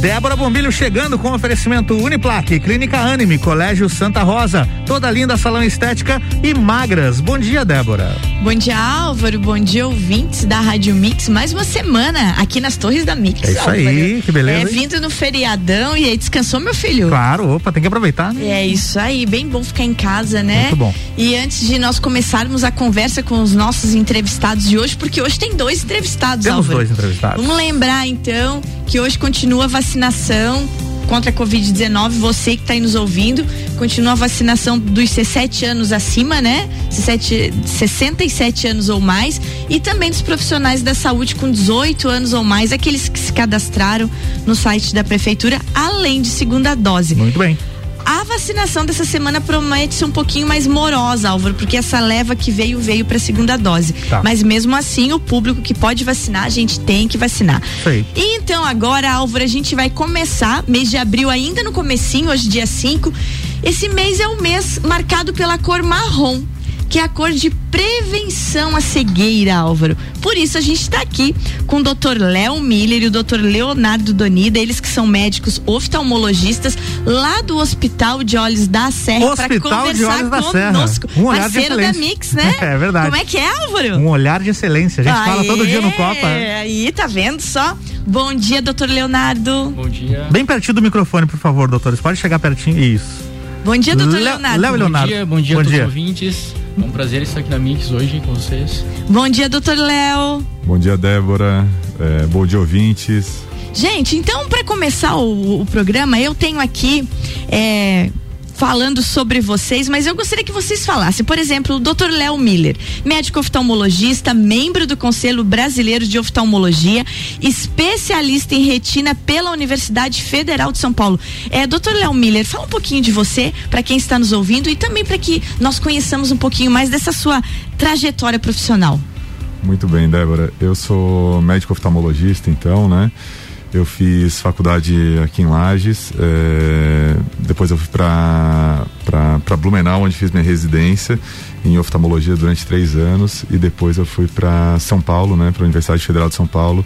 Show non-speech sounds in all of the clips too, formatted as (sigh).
Débora Bombilho chegando com oferecimento Uniplaque, Clínica Anime, Colégio Santa Rosa, toda linda salão estética e magras. Bom dia, Débora. Bom dia, Álvaro. Bom dia, ouvintes da Rádio Mix. Mais uma semana aqui nas Torres da Mix. É isso Álvaro. aí, que beleza. É, vindo no feriadão e aí descansou, meu filho? Claro, opa, tem que aproveitar, né? É isso aí, bem bom ficar em casa, né? Muito bom. E antes de nós começarmos a conversa com os nossos entrevistados de hoje, porque hoje tem dois entrevistados, Temos Álvaro. dois entrevistados. Vamos lembrar então que hoje continua a vacinação contra a Covid-19. Você que está aí nos ouvindo, continua a vacinação dos 17 anos acima, né? 17, 67 anos ou mais. E também dos profissionais da saúde com 18 anos ou mais, aqueles que se cadastraram no site da prefeitura, além de segunda dose. Muito bem. A vacinação dessa semana promete ser um pouquinho mais morosa, Álvaro, porque essa leva que veio, veio para a segunda dose. Tá. Mas mesmo assim, o público que pode vacinar, a gente tem que vacinar. Aí. E então agora, Álvaro, a gente vai começar, mês de abril ainda no comecinho, hoje dia 5. Esse mês é um mês marcado pela cor marrom. Que é a cor de prevenção à cegueira, Álvaro. Por isso a gente está aqui com o Dr. Léo Miller e o Dr. Leonardo Donida, eles que são médicos oftalmologistas lá do Hospital de Olhos da Serra para Hospital de conversar Olhos da Serra. conosco. Um olhar de Parceiro da excelência. Mix, (laughs) né? É verdade. Como é que é, Álvaro? Um olhar de excelência. A gente fala todo dia no Copa. Aí, tá vendo só? Bom dia, doutor Leonardo. Bom dia. Bem pertinho do microfone, por favor, doutores. Pode chegar pertinho. Isso. Bom dia, doutor Leonardo. Léo Leonardo. Bom dia, bom dia Bom a todos dia. os ouvintes. É um prazer estar aqui na Mix hoje com vocês. Bom dia, doutor Léo. Bom dia, Débora. É, bom dia, ouvintes. Gente, então, para começar o, o programa, eu tenho aqui. é, Falando sobre vocês, mas eu gostaria que vocês falassem. Por exemplo, o Dr. Léo Miller, médico oftalmologista, membro do Conselho Brasileiro de Oftalmologia, especialista em retina pela Universidade Federal de São Paulo. É, Dr. Léo Miller, fala um pouquinho de você, para quem está nos ouvindo, e também para que nós conheçamos um pouquinho mais dessa sua trajetória profissional. Muito bem, Débora. Eu sou médico oftalmologista, então, né? Eu fiz faculdade aqui em Lages, é, depois eu fui para Blumenau, onde fiz minha residência em oftalmologia durante três anos, e depois eu fui para São Paulo, né, para a Universidade Federal de São Paulo,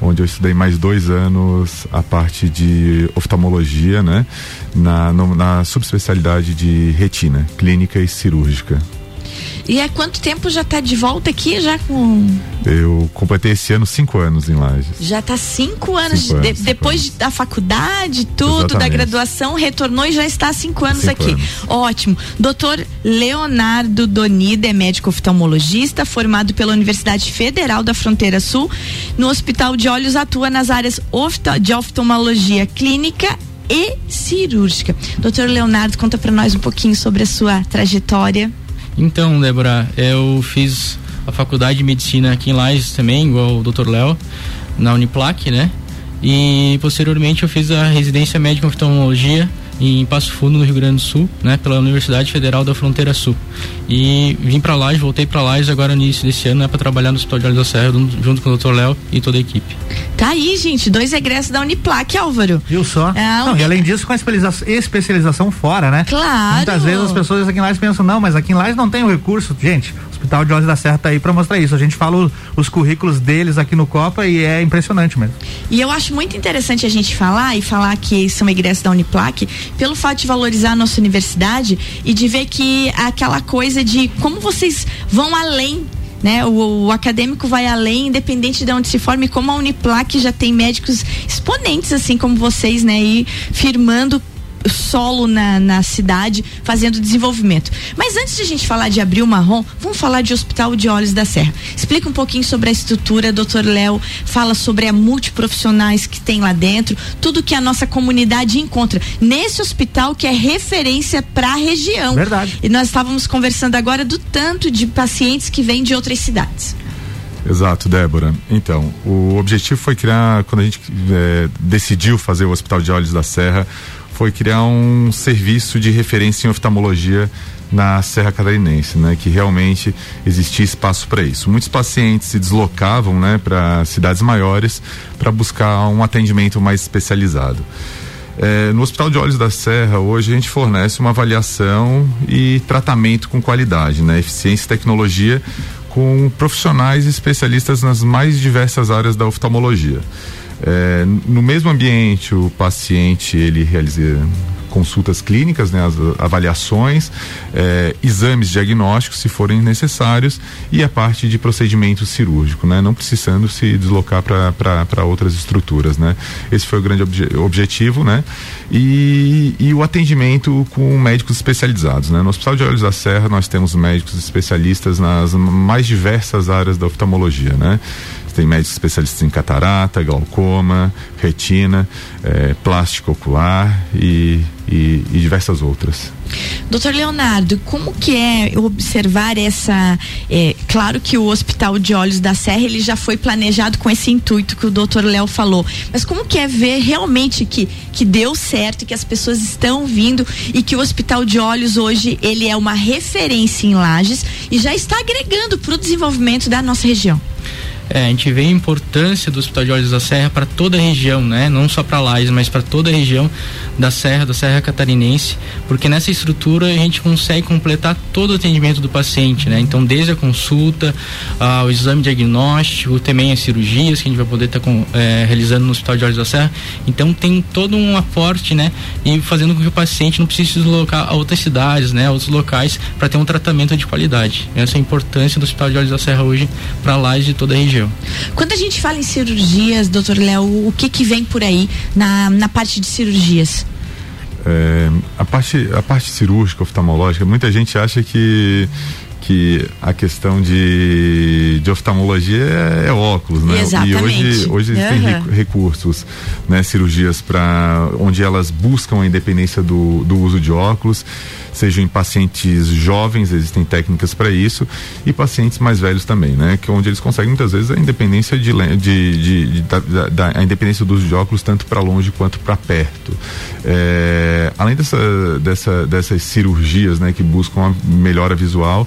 onde eu estudei mais dois anos a parte de oftalmologia, né, na, no- na subespecialidade de retina, clínica e cirúrgica. E há quanto tempo já está de volta aqui? Já com. Eu completei esse ano cinco anos em Lages. Já está cinco anos, Cinco de- anos, cinco depois anos. de- da faculdade, tudo, da Exatamente. graduação, retornou e já está há cinco anos Cinco aqui. anos. Ótimo. Doutor Leonardo Donida é médico oftalmologista, formado pela Universidade Federal da Fronteira Sul. No Hospital de Olhos atua nas áreas de oftalmologia clínica e cirúrgica. Doutor Leonardo, conta para nós um pouquinho sobre a sua trajetória. Então, Débora, eu fiz a faculdade de medicina aqui em Lages também, igual o Dr. Léo, na Uniplac, né? E posteriormente eu fiz a residência médica em oftalmologia em Passo Fundo, no Rio Grande do Sul, né, pela Universidade Federal da Fronteira Sul. E vim para Lages, voltei para Lages agora no início desse ano, né, para trabalhar no Hospital de Olhos da Serra junto com o Dr. Léo e toda a equipe. Tá aí, gente, dois egressos da Uniplac, Álvaro. Viu só? Não, um- e além disso, com a especialização, especialização fora, né? Claro. Muitas vezes as pessoas aqui em Lages pensam, não, mas aqui em Lages não tem o recurso. Gente, Hospital de Olhos da Serra tá aí pra mostrar isso. A gente fala o- os currículos deles aqui no Copa e é impressionante mesmo. E eu acho muito interessante a gente falar e falar que são egressos da Uniplac, pelo fato de valorizar a nossa universidade e de ver que aquela coisa de como vocês vão além. Né? O, o acadêmico vai além, independente de onde se forme, como a Uniplac já tem médicos exponentes, assim como vocês, né? E firmando solo na, na cidade, fazendo desenvolvimento. Mas antes de a gente falar de Abril Marrom, vamos falar de Hospital de Olhos da Serra. Explica um pouquinho sobre a estrutura, doutor Léo, fala sobre a multiprofissionais que tem lá dentro, tudo que a nossa comunidade encontra nesse hospital que é referência para a região. Verdade. E nós estávamos conversando agora do tanto de pacientes que vêm de outras cidades. Exato, Débora. Então, o objetivo foi criar, quando a gente eh, decidiu fazer o Hospital de Olhos da Serra, foi criar um serviço de referência em oftalmologia na Serra Catarinense, né, que realmente existia espaço para isso. Muitos pacientes se deslocavam, né, para cidades maiores para buscar um atendimento mais especializado. É, no Hospital de Olhos da Serra, hoje a gente fornece uma avaliação e tratamento com qualidade, né? Eficiência e tecnologia com profissionais e especialistas nas mais diversas áreas da oftalmologia. É, no mesmo ambiente, o paciente ele realiza consultas clínicas, né, as avaliações, eh, exames diagnósticos, se forem necessários, e a parte de procedimento cirúrgico, né, não precisando se deslocar para outras estruturas. Né. Esse foi o grande obje objetivo, né, e, e o atendimento com médicos especializados. Né. No Hospital de Olhos da Serra, nós temos médicos especialistas nas mais diversas áreas da oftalmologia. Né. Tem médicos especialistas em catarata, glaucoma, retina, é, plástico ocular e, e, e, diversas outras. Doutor Leonardo, como que é observar essa? É, claro que o Hospital de Olhos da Serra ele já foi planejado com esse intuito que o doutor Léo falou, mas como que é ver realmente que, que deu certo, que as pessoas estão vindo e que o Hospital de Olhos hoje ele é uma referência em Lages e já está agregando para o desenvolvimento da nossa região? É, a gente vê a importância do Hospital de Olhos da Serra para toda a região, né? Não só para Lages, mas para toda a região da Serra, da Serra Catarinense, porque nessa estrutura a gente consegue completar todo o atendimento do paciente, né? Então, desde a consulta, ao exame diagnóstico, também as cirurgias que a gente vai poder estar tá é, realizando no Hospital de Olhos da Serra. Então, tem todo um aporte, né? E fazendo com que o paciente não precise se deslocar a outras cidades, né? A outros locais para ter um tratamento de qualidade. Essa é a importância do Hospital de Olhos da Serra hoje para Lages e toda a região. Quando a gente fala em cirurgias, doutor Léo, o que que vem por aí na, na parte de cirurgias? É, a, parte, a parte cirúrgica, oftalmológica, muita gente acha que que a questão de, de oftalmologia é, é óculos, né? Exatamente. E hoje, hoje existem uhum. recursos, né? Cirurgias para onde elas buscam a independência do, do uso de óculos sejam em pacientes jovens, existem técnicas para isso, e pacientes mais velhos também, né? Que é onde eles conseguem muitas vezes a independência de, de, de, de da, da, a independência dos de óculos tanto para longe quanto para perto. É, além dessa, dessa, dessas cirurgias, né, que buscam a melhora visual,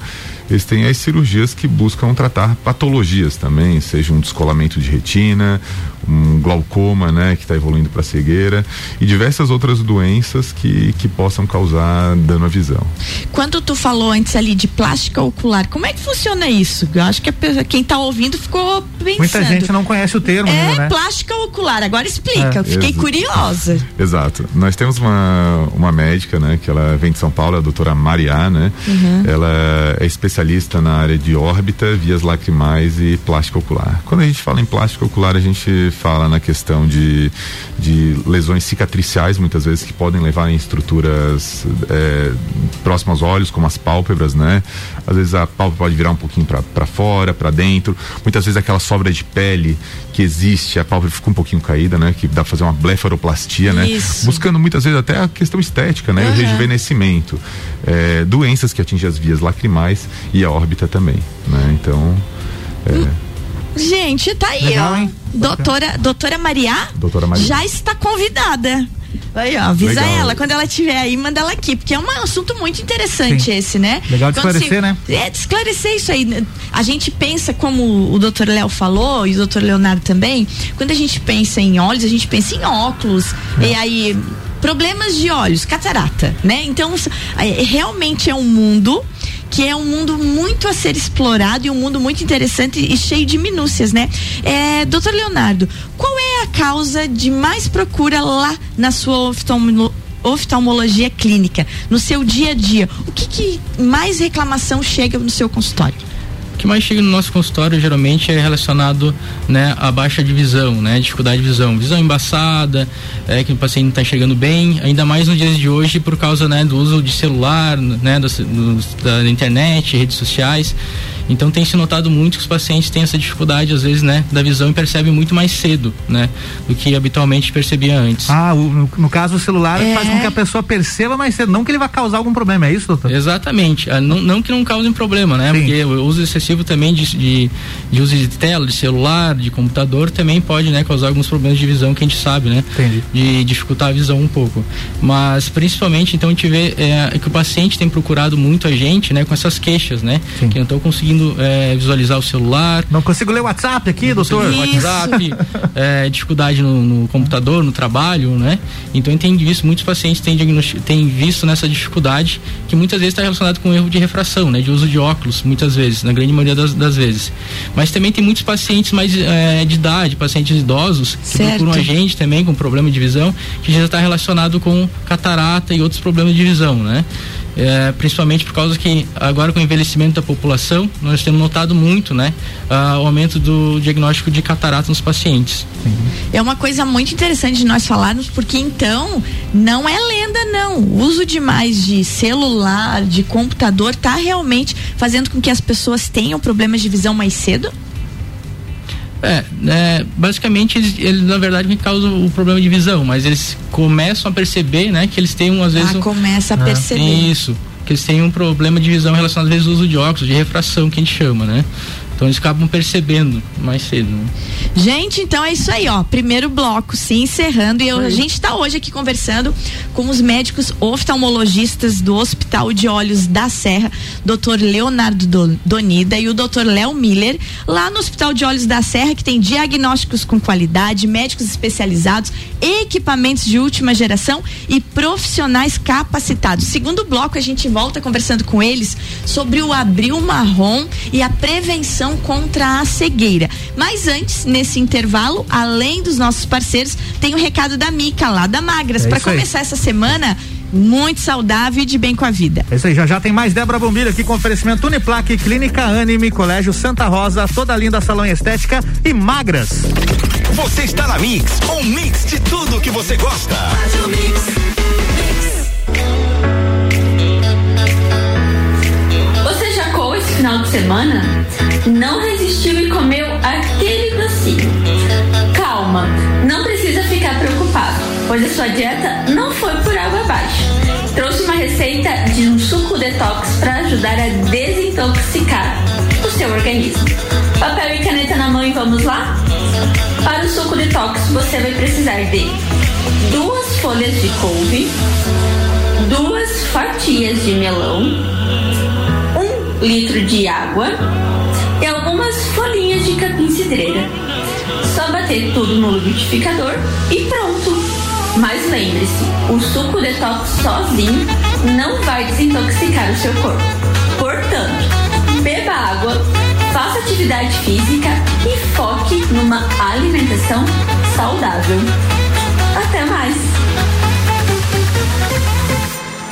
eles têm as cirurgias que buscam tratar patologias também, seja um descolamento de retina, um glaucoma, né, que está evoluindo para cegueira e diversas outras doenças que, que possam causar dano à visão. Quando tu falou antes ali de plástica ocular, como é que funciona isso? Eu acho que a, quem está ouvindo ficou pensando. Muita gente não conhece o termo. É ainda, né? plástica ocular. Agora explica. É. Fiquei Ex curiosa. Exato. Nós temos uma, uma médica, né, que ela vem de São Paulo, a doutora Mariá, né? Uhum. Ela é especialista na área de órbita, vias lacrimais e plástica ocular. Quando a gente fala em plástica ocular, a gente fala na questão de, de lesões cicatriciais, muitas vezes, que podem levar em estruturas é, próximas aos olhos, como as pálpebras, né? Às vezes a pálpebra pode virar um pouquinho para fora, para dentro. Muitas vezes aquela sobra de pele que existe, a pálpebra fica um pouquinho caída, né? Que dá pra fazer uma blefaroplastia, né? Buscando muitas vezes até a questão estética, né? Uhum. O rejuvenescimento. É, doenças que atingem as vias lacrimais e a órbita também, né? Então. É, hum. Gente, tá aí, Legal, ó. Hein? Doutora, doutora Maria, doutora Maria já está convidada. Aí, ó, avisa Legal. ela, quando ela estiver aí, manda ela aqui, porque é um assunto muito interessante Sim. esse, né? Legal de esclarecer, se, né? É, de esclarecer isso aí. A gente pensa, como o doutor Léo falou, e o doutor Leonardo também, quando a gente pensa em olhos, a gente pensa em óculos, é. e aí problemas de olhos, catarata, né? Então, é, realmente é um mundo que é um mundo muito a ser explorado e um mundo muito interessante e cheio de minúcias, né? É, doutor Leonardo, qual é a causa de mais procura lá na sua oftalmologia clínica, no seu dia a dia? O que, que mais reclamação chega no seu consultório? O que mais chega no nosso consultório geralmente é relacionado né, à baixa de visão, né, dificuldade de visão, visão embaçada, é, que o paciente não está enxergando bem, ainda mais nos dias de hoje por causa né, do uso de celular, né, do, do, da internet, redes sociais. Então tem se notado muito que os pacientes têm essa dificuldade, às vezes, né, da visão e percebem muito mais cedo, né, do que habitualmente percebia antes. Ah, o, no, no, caso o celular é. faz com que a pessoa perceba mais cedo, não que ele vai causar algum problema, é isso, doutor? Exatamente. Ah, não, não que não cause problema, né? Sim. Porque o uso excessivo também de, de, de, uso de tela, de celular, de computador também pode, né, causar alguns problemas de visão que a gente sabe, né? Entendi. De dificultar a visão um pouco. Mas principalmente, então, a gente vê é, que o paciente tem procurado muito a gente, né, com essas queixas, né? Sim. Que não estão conseguindo conseguindo é, visualizar o celular. Não consigo ler o WhatsApp aqui, doutor? WhatsApp, é, dificuldade no, no, computador, no trabalho, né? Então eu tenho visto, muitos pacientes têm, têm visto nessa dificuldade que muitas vezes está relacionado com erro de refração, né? De uso de óculos, muitas vezes, na grande maioria das, das vezes. Mas também tem muitos pacientes mais é, de idade, pacientes idosos, que certo. procuram a gente também com problema de visão, que já está relacionado com catarata e outros problemas de visão, né? É, principalmente por causa que agora com o envelhecimento da população nós temos notado muito, né, uh, o aumento do diagnóstico de catarata nos pacientes. É uma coisa muito interessante de nós falarmos porque então não é lenda não, o uso demais de celular, de computador está realmente fazendo com que as pessoas tenham problemas de visão mais cedo? É, é, basicamente eles, eles, na verdade causam o problema de visão, mas eles começam a perceber, né, que eles têm um, às vezes. Ah, um, começa a perceber. Isso, que eles têm um problema de visão relacionado às vezes ao uso de óculos, de refração que a gente chama, né? Então eles acabam percebendo mais cedo. Né? Gente, então é isso aí, ó. Primeiro bloco se encerrando e eu, a gente está hoje aqui conversando com os médicos oftalmologistas do Hospital de Olhos da Serra, Dr. Leonardo Donida e o Dr. Léo Miller, lá no Hospital de Olhos da Serra, que tem diagnósticos com qualidade, médicos especializados, equipamentos de última geração e profissionais capacitados. Segundo bloco, a gente volta conversando com eles sobre o abril marrom e a prevenção contra a cegueira. Mas antes, nesse intervalo, além dos nossos parceiros, tem o um recado da Mica lá da Magras. É Para começar essa semana, muito saudável e de bem com a vida. É isso aí, já já tem mais Débora Bombilho aqui com oferecimento Uniplaque, Clínica Anime, Colégio Santa Rosa, toda linda salão estética e magras. Você está na Mix, um mix de tudo que você gosta. Você já coou esse final de semana? Não resistiu e comeu aquele docinho. Calma, não precisa ficar preocupado, pois a sua dieta não foi por água abaixo. Trouxe uma receita de um suco detox para ajudar a desintoxicar o seu organismo. Papel e caneta na mão e vamos lá? Para o suco detox você vai precisar de duas folhas de couve, duas fatias de melão, um litro de água de capim-cidreira. Só bater tudo no liquidificador e pronto. Mas lembre-se, o suco detox sozinho não vai desintoxicar o seu corpo. Portanto, beba água, faça atividade física e foque numa alimentação saudável. Até mais!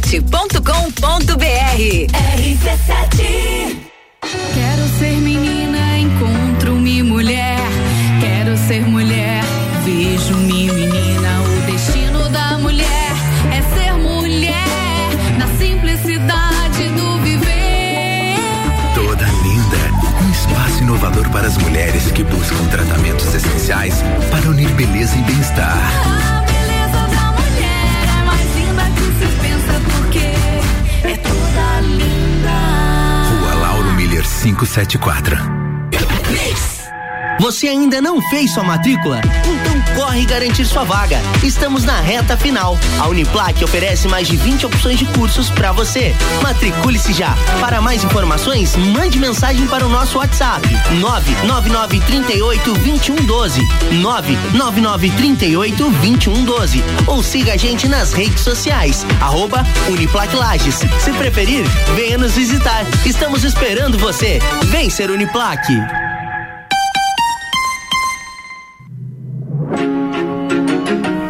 rc7.com.br. RC7 Quero ser menina, encontro-me mulher. Quero ser mulher, vejo-me menina. O destino da mulher é ser mulher na simplicidade do viver. Toda linda, um espaço inovador para as mulheres que buscam tratamentos essenciais para unir beleza e bem-estar. 574. Você ainda não fez sua matrícula? Então corre garantir sua vaga. Estamos na reta final. A Uniplac oferece mais de 20 opções de cursos para você. Matricule-se já. Para mais informações, mande mensagem para o nosso WhatsApp: 99938 2112. 99938 2112. Ou siga a gente nas redes sociais. Arroba Uniplac Lages. Se preferir, venha nos visitar. Estamos esperando você. Vem ser Uniplac.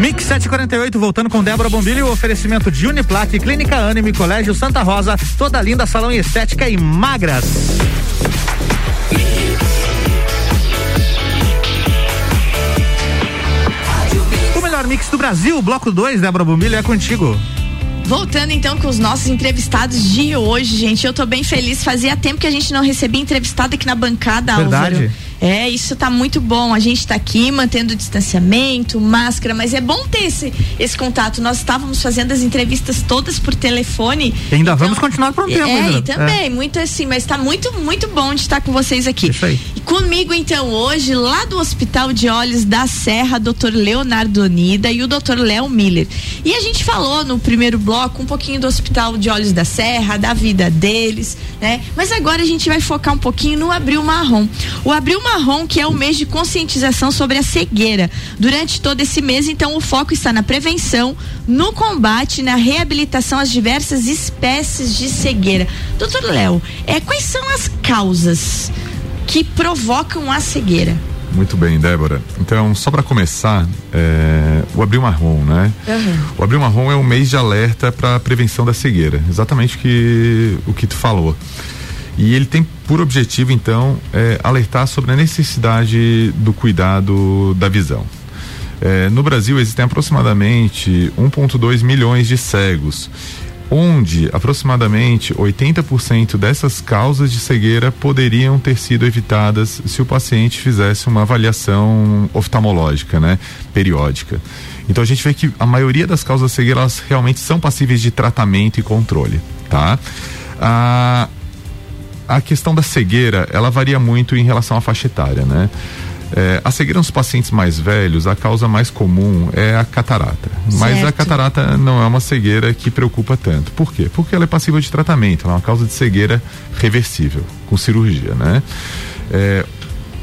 Mix 748, voltando com Débora Bombilho, o oferecimento de Uniplaque, Clínica Anime, Colégio Santa Rosa, toda linda, salão e estética e magras. O melhor mix do Brasil, bloco 2, Débora Bombilho, é contigo. Voltando então com os nossos entrevistados de hoje, gente, eu tô bem feliz. Fazia tempo que a gente não recebia entrevistado aqui na bancada, Verdade. Álvaro. É, isso tá muito bom. A gente tá aqui mantendo o distanciamento, máscara, mas é bom ter esse, esse contato. Nós estávamos fazendo as entrevistas todas por telefone. E ainda vamos continuar por um tempo. É, ainda. e também, muito assim, mas tá muito, muito bom de estar com vocês aqui. Isso aí. Comigo, então, hoje, lá do Hospital de Olhos da Serra, Dr. Leonardo Onida e o Dr. Léo Miller. E a gente falou no primeiro bloco um pouquinho do Hospital de Olhos da Serra, da vida deles, né? Mas agora a gente vai focar um pouquinho no Abril Marrom. O Abril Marrom, que é o mês de conscientização sobre a cegueira. Durante todo esse mês, então, o foco está na prevenção, no combate, na reabilitação às diversas espécies de cegueira. Doutor Léo, é, quais são as causas que provocam a cegueira? Muito bem, Débora. Então, só para começar, é, o Abril Marrom, né? O Abril Marrom é um mês de alerta para a prevenção da cegueira, exatamente o que, o que tu falou. E ele tem por objetivo, então, é, alertar sobre a necessidade do cuidado da visão. É, no Brasil existem aproximadamente 1,2 milhões de cegos, onde aproximadamente 80% dessas causas de cegueira poderiam ter sido evitadas se o paciente fizesse uma avaliação oftalmológica, né, periódica. Então a gente vê que a maioria das causas de cegueira elas realmente são passíveis de tratamento e controle, tá? A, a questão da cegueira, ela varia muito em relação à faixa etária, né? É, a cegueira nos pacientes mais velhos, a causa mais comum é a catarata. Mas a Certo. catarata não é uma cegueira que preocupa tanto. Por quê? Porque ela é passível de tratamento, ela é uma causa de cegueira reversível, com cirurgia, né? É,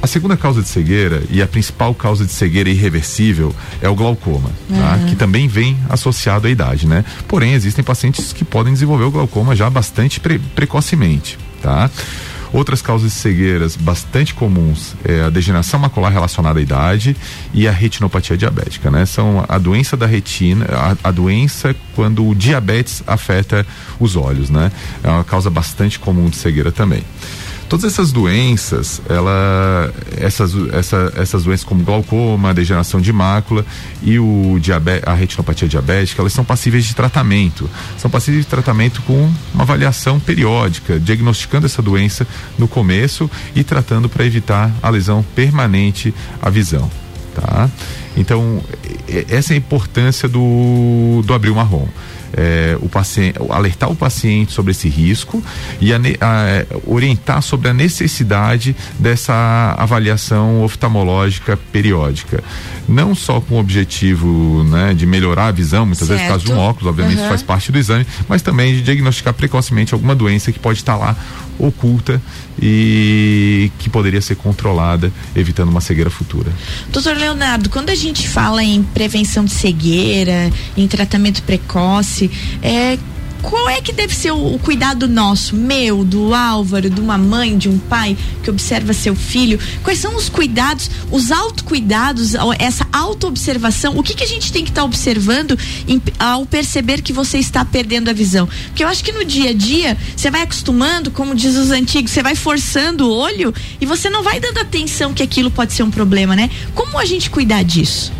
a segunda causa de cegueira e a principal causa de cegueira irreversível é o glaucoma, tá? Uhum. que também vem associado à idade, né? Porém, existem pacientes que podem desenvolver o glaucoma já bastante pre- precocemente, tá? Outras causas de cegueiras bastante comuns é a degeneração macular relacionada à idade e a retinopatia diabética, né? São a doença da retina, a, a doença quando o diabetes afeta os olhos, né? É uma causa bastante comum de cegueira também. Todas essas doenças, ela, essas, essa, essas doenças como glaucoma, degeneração de mácula e o diabe, a retinopatia diabética, elas são passíveis de tratamento. São passíveis de tratamento com uma avaliação periódica, diagnosticando essa doença no começo e tratando para evitar a lesão permanente à visão. Tá? Então, essa é a importância do, do abril marrom. É, o paciente, alertar o paciente sobre esse risco e a a- orientar sobre a necessidade dessa avaliação oftalmológica periódica. Não só com o objetivo né, de melhorar a visão, muitas vezes por causa de um Certo. óculos, obviamente Uhum. faz parte do exame, mas também de diagnosticar precocemente alguma doença que pode estar lá oculta e que poderia ser controlada, evitando uma cegueira futura. Doutor Leonardo, quando a gente fala em prevenção de cegueira, em tratamento precoce, é, qual é que deve ser o, o cuidado nosso, meu, do Álvaro, de uma mãe, de um pai que observa seu filho? Quais são os cuidados, os autocuidados, essa autoobservação? O que, que a gente tem que estar observando em- ao perceber que você está perdendo a visão? Porque eu acho que no dia a dia você vai acostumando, como diz os antigos, você vai forçando o olho e você não vai dando atenção que aquilo pode ser um problema, né? Como a gente cuidar disso?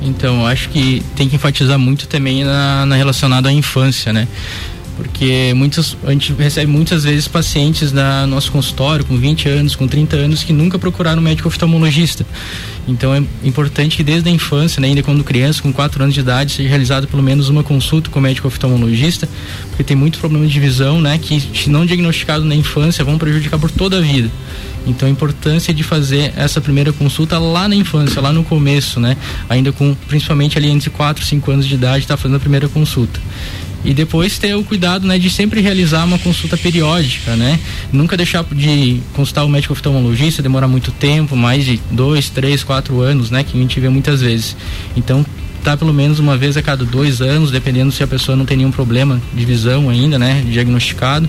Então, acho que tem que enfatizar muito também na, na relacionado à infância, né? Porque muitas, a gente recebe muitas vezes pacientes no nosso consultório com 20 anos, com 30 anos, que nunca procuraram um médico oftalmologista. Então é importante que desde a infância, né, ainda quando criança, com 4 anos de idade, seja realizada pelo menos uma consulta com o médico oftalmologista, porque tem muitos problemas de visão, né, que se não diagnosticado na infância vão prejudicar por toda a vida. Então a importância de fazer essa primeira consulta lá na infância, lá no começo, né? Ainda com principalmente ali entre 4 e 5 anos de idade, tá fazendo a primeira consulta. E depois ter o cuidado, né, de sempre realizar uma consulta periódica, né? Nunca deixar de consultar o médico oftalmologista, demorar muito tempo, mais de dois, três, quatro anos, né? Que a gente vê muitas vezes. Então, tá pelo menos uma vez a cada dois anos, dependendo se a pessoa não tem nenhum problema de visão ainda, né? Diagnosticado,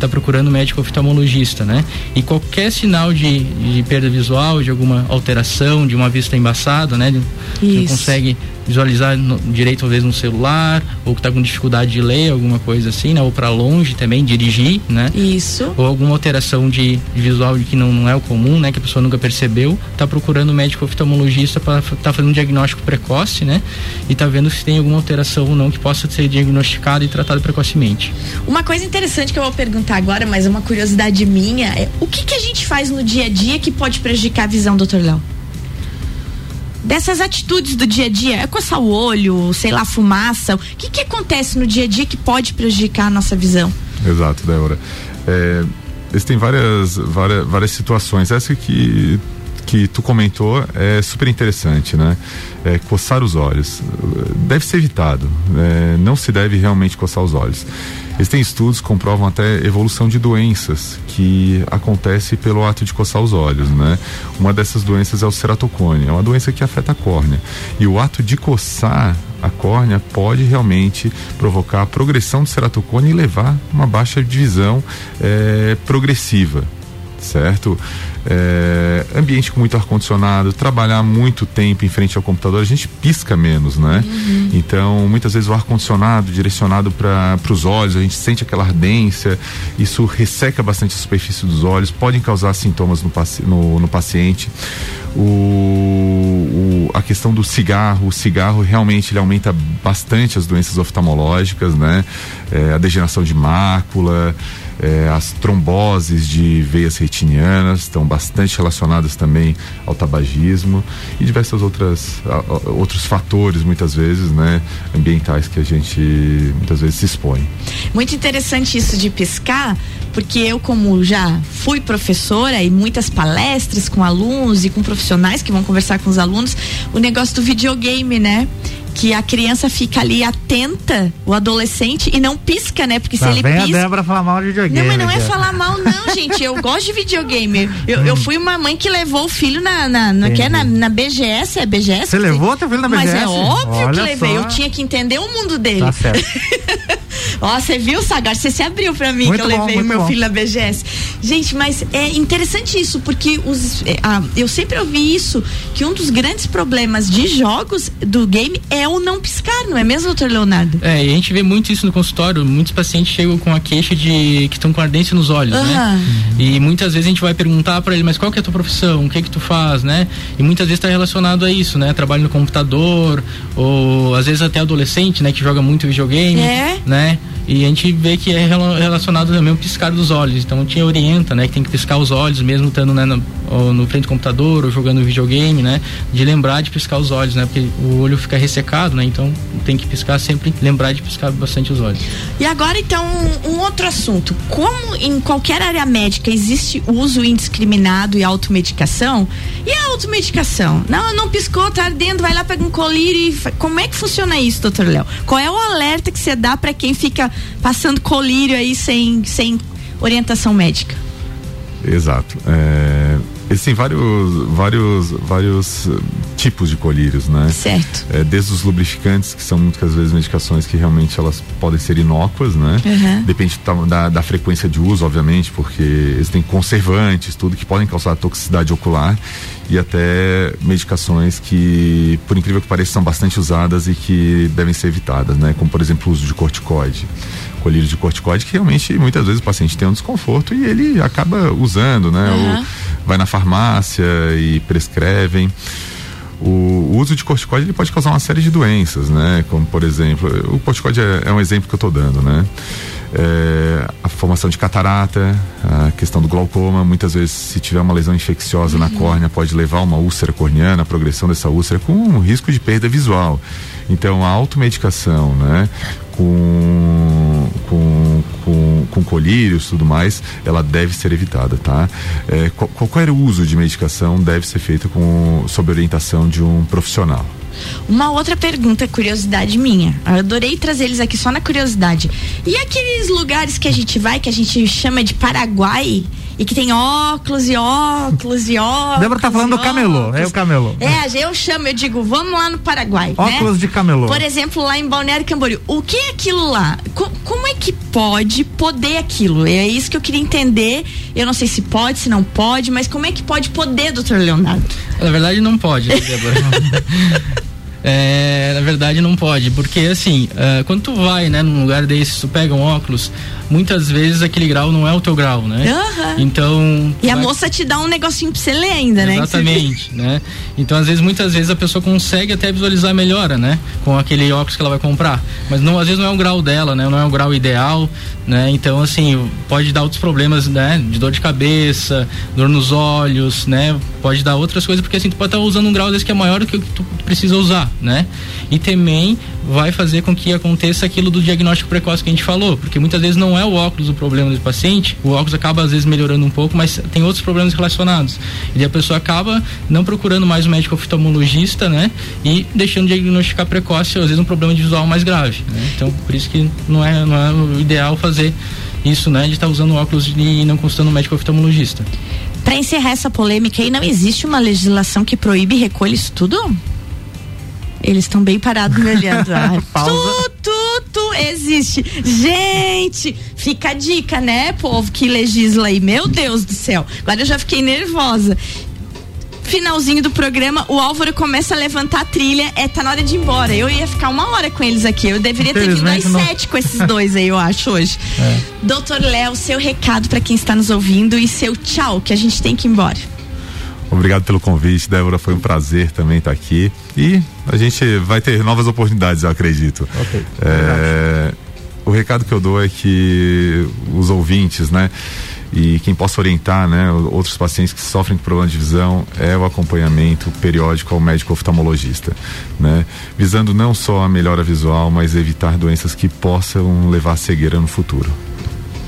tá procurando médico oftalmologista, né? E qualquer sinal de, de perda visual, de alguma alteração, de uma vista embaçada, né? Que não consegue visualizar no, direito vezes no celular ou que está com dificuldade de ler alguma coisa assim, né? Ou para longe também dirigir, né? Isso. Ou alguma alteração de, de visual que não, não, é o comum, né? Que a pessoa nunca percebeu, está procurando um médico oftalmologista para estar tá fazendo um diagnóstico precoce, né? E tá vendo se tem alguma alteração ou não que possa ser diagnosticada e tratada precocemente. Uma coisa interessante que eu vou perguntar agora, mas é uma curiosidade minha, é o que que a gente faz no dia a dia que pode prejudicar a visão, doutor Léo? Dessas atitudes do dia a dia, é coçar o olho, sei lá, fumaça, o que que acontece no dia a dia que pode prejudicar a nossa visão? Exato, Débora. É, existem várias, várias, várias situações. Essa que que tu comentou é super interessante, né? É, coçar os olhos deve ser evitado. É, não se deve realmente coçar os olhos. Existem estudos que comprovam até evolução de doenças que acontece pelo ato de coçar os olhos, né? Uma dessas doenças é o ceratocone, é uma doença que afeta a córnea. E o ato de coçar a córnea pode realmente provocar a progressão do ceratocone e levar uma baixa de visão é, progressiva, certo? É, ambiente com muito ar-condicionado, trabalhar muito tempo em frente ao computador, a gente pisca menos, né? Uhum. Então, muitas vezes o ar-condicionado direcionado para os olhos, a gente sente aquela ardência, isso resseca bastante a superfície dos olhos, podem causar sintomas no, no, no paciente. O, o, a questão do cigarro, o cigarro realmente ele aumenta bastante as doenças oftalmológicas, né? É, a degeneração de mácula, é, as tromboses de veias retinianas estão bastante relacionadas também ao tabagismo e diversas outras a, a, outros fatores muitas vezes, né, ambientais que a gente muitas vezes se expõe. Muito interessante isso de piscar, porque eu como já fui professora e muitas palestras com alunos e com profissionais que vão conversar com os alunos, o negócio do videogame, né? que a criança fica ali atenta, o adolescente, e não pisca, né? Porque se ele pisca. a Débora falar mal de videogame. Não, mas não é falar mal, não, (laughs) gente. Eu gosto de videogame. Eu, hum. eu fui uma mãe que levou o filho na. na, na, que é na, na BGS, é BGS? Você levou teu filho na BGS? Mas é óbvio Olha que levei. Só. Eu tinha que entender o mundo dele. Tá certo. (laughs) Ó, você viu, Sagar? Você se abriu pra mim muito que eu bom, levei o meu bom. filho na BGS. Gente, mas é interessante isso, porque os, é, ah, eu sempre ouvi isso, que um dos grandes problemas de jogos do game é o não piscar, não é mesmo, doutor Leonardo? É, e a gente vê muito isso no consultório. Muitos pacientes chegam com a queixa de que estão com ardência nos olhos, uhum. né? E muitas vezes a gente vai perguntar para ele, mas qual que é a tua profissão? O que é que tu faz, né? E muitas vezes está relacionado a isso, né? Trabalho no computador, ou às vezes até adolescente, né? Que joga muito videogame, é. né? ¿eh? E a gente vê que é relacionado também ao piscar dos olhos. Então gente orienta, né? Que tem que piscar os olhos, mesmo estando né, no, no frente do computador ou jogando videogame, né? De lembrar de piscar os olhos, né? Porque o olho fica ressecado, né? Então tem que piscar sempre, lembrar de piscar bastante os olhos. E agora então um outro assunto. Como em qualquer área médica existe uso indiscriminado e automedicação? E a automedicação? Não, não piscou, tá ardendo, vai lá, pega um colírio e... Como é que funciona isso, doutor Léo? Qual é o alerta que você dá para quem fica passando colírio aí sem, sem orientação médica. Exato. É, existem vários, vários, vários tipos de colírios, né? Certo. É, desde os lubrificantes, que são muitas vezes medicações que realmente elas podem ser inócuas, né? Uhum. Depende da, da, frequência de uso, obviamente, porque existem conservantes, tudo que podem causar toxicidade ocular e até medicações que, por incrível que pareça, são bastante usadas e que devem ser evitadas, né? Como por exemplo o uso de corticoide colírio de corticoide que realmente muitas vezes o paciente tem um desconforto e ele acaba usando, né? Uhum. Ou vai na farmácia e prescrevem. O, uso de corticoide ele pode causar uma série de doenças, né? Como por exemplo, o corticoide é, é um exemplo que eu estou dando, né? É, a formação de catarata, a questão do glaucoma, muitas vezes se tiver uma lesão infecciosa uhum. na córnea pode levar a uma úlcera corneana, a progressão dessa úlcera com um risco de perda visual. Então a automedicação, né, com, com, colírios tudo mais, ela deve ser evitada, tá? É, qualquer uso de medicação deve ser feito com, sob orientação de um profissional. Uma outra pergunta, curiosidade minha. Eu adorei trazer eles aqui só na curiosidade. E aqueles lugares que a gente vai, que a gente chama de Paraguai, e que tem óculos e óculos e óculos. Débora tá falando do camelô, é o camelô. É, eu chamo, eu digo, vamos lá no Paraguai. Óculos né? de camelô. Por exemplo, lá em Balneário Camboriú. O que é aquilo lá? Co como é que pode poder aquilo? É isso que eu queria entender. Eu não sei se pode, se não pode, mas como é que pode poder, doutor Leonardo? Na verdade, não pode, né, Débora. (laughs) É, na verdade não pode, porque assim, uh, quando tu vai, né, num lugar desse, tu pega um óculos, muitas vezes aquele grau não é o teu grau, né? Uhum. Então. E a moça te dá um negocinho pra você ler ainda, né? Exatamente, né? Então, às vezes, muitas vezes a pessoa consegue até visualizar a melhora, né? Com aquele óculos que ela vai comprar. Mas não, às vezes não é o grau dela, né? Não é o grau ideal, né? Então, assim, pode dar outros problemas, né? De dor de cabeça, dor nos olhos, né? Pode dar outras coisas, porque assim, tu pode estar usando um grau desse que é maior do que o que tu precisa usar, né? E também vai fazer com que aconteça aquilo do diagnóstico precoce que a gente falou, porque muitas vezes não é o óculos o problema do paciente, o óculos acaba às vezes melhorando um pouco, mas tem outros problemas relacionados. E a pessoa acaba não procurando mais o médico oftalmologista, né? E deixando de diagnosticar precoce, às vezes um problema visual mais grave. Né? Então, por isso que não é, não é o ideal fazer isso, né? De estar tá usando óculos e não consultando o médico oftalmologista. Para encerrar essa polêmica aí, não existe uma legislação que proíbe recolha isso tudo? Eles estão bem parados me olhando. (laughs) Ah, tu, tu, tu, existe. Gente, fica a dica, né, povo que legisla aí. Meu Deus do céu. Agora eu já fiquei nervosa. Finalzinho do programa, o Álvaro começa a levantar a trilha. É, tá na hora de ir embora. Eu ia ficar uma hora com eles aqui. Eu deveria ter vindo às sete com esses dois aí, eu acho, hoje. É. Doutor Léo, seu recado para quem está nos ouvindo e seu tchau, que a gente tem que ir embora. Obrigado pelo convite, Débora. Foi um prazer também estar aqui. E a gente vai ter novas oportunidades, eu acredito. Ok. É, o recado que eu dou é que os ouvintes, né? E quem possa orientar, né, outros pacientes que sofrem com problema de visão é o acompanhamento periódico ao médico oftalmologista, né? Visando não só a melhora visual, mas evitar doenças que possam levar à cegueira no futuro.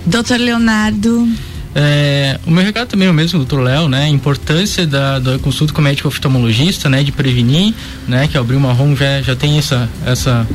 Doutor Leonardo. É, o meu recado também é o mesmo, doutor Léo, né? A importância da, da consulta com o médico oftalmologista, né? De prevenir, né? Que a Abril Marrom já, já tem essa, essa,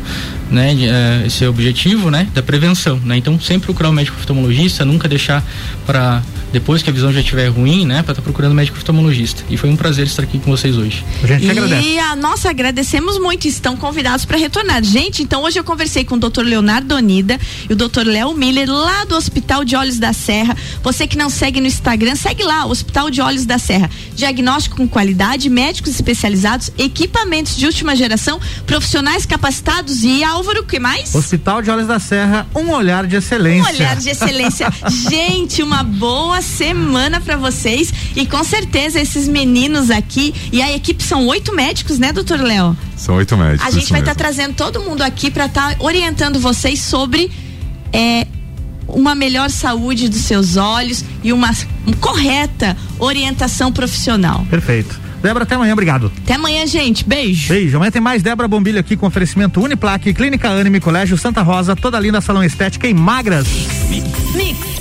né? É, esse objetivo, né? Da prevenção, né? Então sempre procurar o médico oftalmologista, nunca deixar para depois que a visão já estiver ruim, né? Para estar tá procurando o médico oftalmologista. E foi um prazer estar aqui com vocês hoje. A gente e agradece. E a nossa agradecemos muito, estão convidados para retornar. Gente, então hoje eu conversei com o Dr. Leonardo Onida e o Dr. Léo Miller lá do Hospital de Olhos da Serra. Você que não segue no Instagram, segue lá, Hospital de Olhos da Serra. Diagnóstico com qualidade, médicos especializados, equipamentos de última geração, profissionais capacitados e Álvaro, o que mais? Hospital de Olhos da Serra, um olhar de excelência. Um olhar de excelência. (laughs) Gente, uma boa semana para vocês e com certeza esses meninos aqui e a equipe são oito médicos, né, doutor Léo? São oito médicos. A gente vai estar tá trazendo todo mundo aqui para estar tá orientando vocês sobre é, uma melhor saúde dos seus olhos e uma, uma correta orientação profissional. Perfeito. Débora, até amanhã, obrigado. Até amanhã, gente. Beijo. Beijo. Amanhã tem mais Débora Bombilho aqui com oferecimento Uniplaque, Clínica Anime, Colégio Santa Rosa, toda linda salão estética em Magras. Mix. Mix.